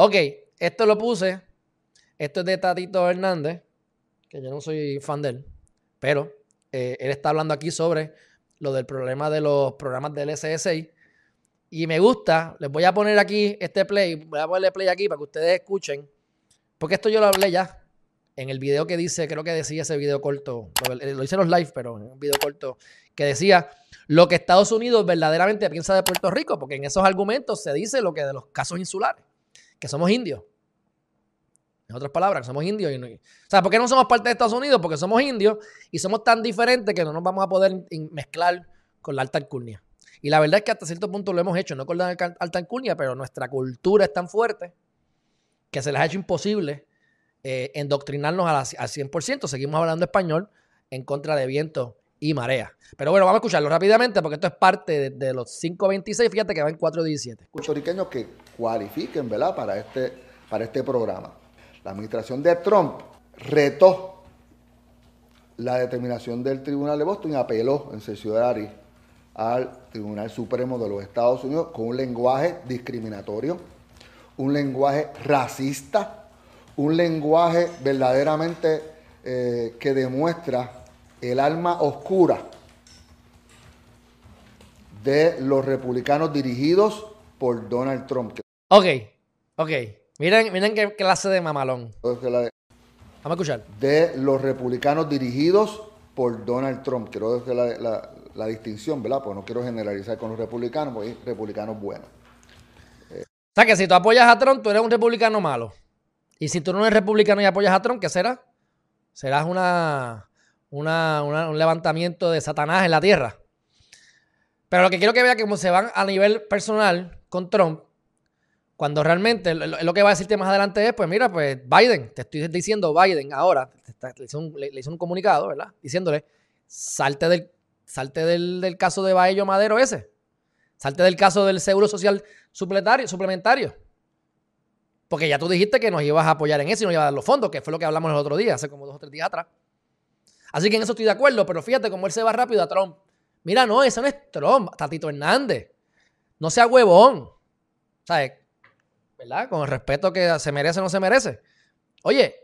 Ok, esto lo puse. Esto es de Tatito Hernández, que yo no soy fan de él, pero eh, él está hablando aquí sobre lo del problema de los programas del SSI. Y me gusta, les voy a poner aquí este play, voy a ponerle play aquí para que ustedes escuchen, porque esto yo lo hablé ya en el video que dice, creo que decía ese video corto, lo, hice en los live, pero en un video corto, que decía lo que Estados Unidos verdaderamente piensa de Puerto Rico, porque en esos argumentos se dice lo que de los casos insulares, que somos indios. En otras palabras, que somos indios. Y o sea, ¿por qué no somos parte de Estados Unidos? Porque somos indios y somos tan diferentes que no nos vamos a poder mezclar con la alta alcurnia. Y la verdad es que hasta cierto punto lo hemos hecho, no con la alta alcurnia, pero nuestra cultura es tan fuerte que se les ha hecho imposible eh, endoctrinarnos al 100%. Seguimos hablando español en contra de viento y marea. Pero bueno, vamos a escucharlo rápidamente porque esto es parte de, los 5.26. Fíjate que va en 4.17. Puertorriqueños que cualifiquen, ¿verdad? Para este, para este programa. La administración de Trump retó la determinación del Tribunal de Boston y apeló en sesión al Tribunal Supremo de los Estados Unidos con un lenguaje discriminatorio, un lenguaje racista, un lenguaje verdaderamente eh, que demuestra el alma oscura de los republicanos dirigidos por Donald Trump. Ok, ok. Miren, miren qué clase de mamalón. Vamos a escuchar. De los republicanos dirigidos por Donald Trump. Quiero decir la, la, distinción, ¿verdad? Pues no quiero generalizar con los republicanos, porque hay republicanos buenos. o sea que si tú apoyas a Trump, tú eres un republicano malo. Y si tú no eres republicano y apoyas a Trump, ¿qué será? Serás una, una, un levantamiento de Satanás en la tierra. Pero lo que quiero que vea que como se van a nivel personal con Trump, cuando realmente lo, que va a decirte más adelante es, pues mira, pues Biden, te estoy diciendo Biden ahora, le hizo, un, comunicado, ¿verdad? Diciéndole, salte del, salte del, caso de Baello Madero ese, salte del caso del seguro social suplementario, suplementario. Porque ya tú dijiste que nos ibas a apoyar en eso y nos ibas a dar los fondos, que fue lo que hablamos el otro día, hace como dos o tres días atrás. Así que en eso estoy de acuerdo, pero fíjate cómo él se va rápido a Trump. Mira, no, eso no es Trump, Tatito Hernández. No sea huevón. ¿Sabes? ¿verdad? Con el respeto que se merece o no se merece. Oye,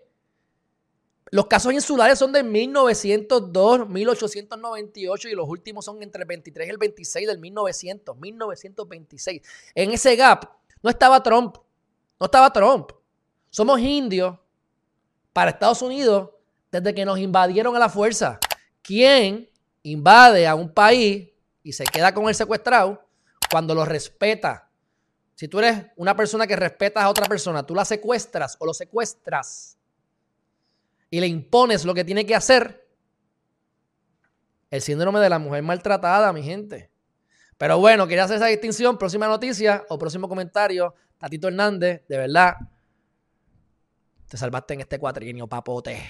los casos insulares son de 1902, 1898 y los últimos son entre el 23 y el 26 del 1900, 1926. En ese gap no estaba Trump, no estaba Trump. Somos indios para Estados Unidos desde que nos invadieron a la fuerza. ¿Quién invade a un país y se queda con el secuestrado cuando lo respeta? Si tú eres una persona que respetas a otra persona, tú la secuestras o lo secuestras y le impones lo que tiene que hacer, el síndrome de la mujer maltratada, mi gente. Pero bueno, quería hacer esa distinción. Próxima noticia o próximo comentario. Tatito Hernández, de verdad, te salvaste en este cuatrienio, papote.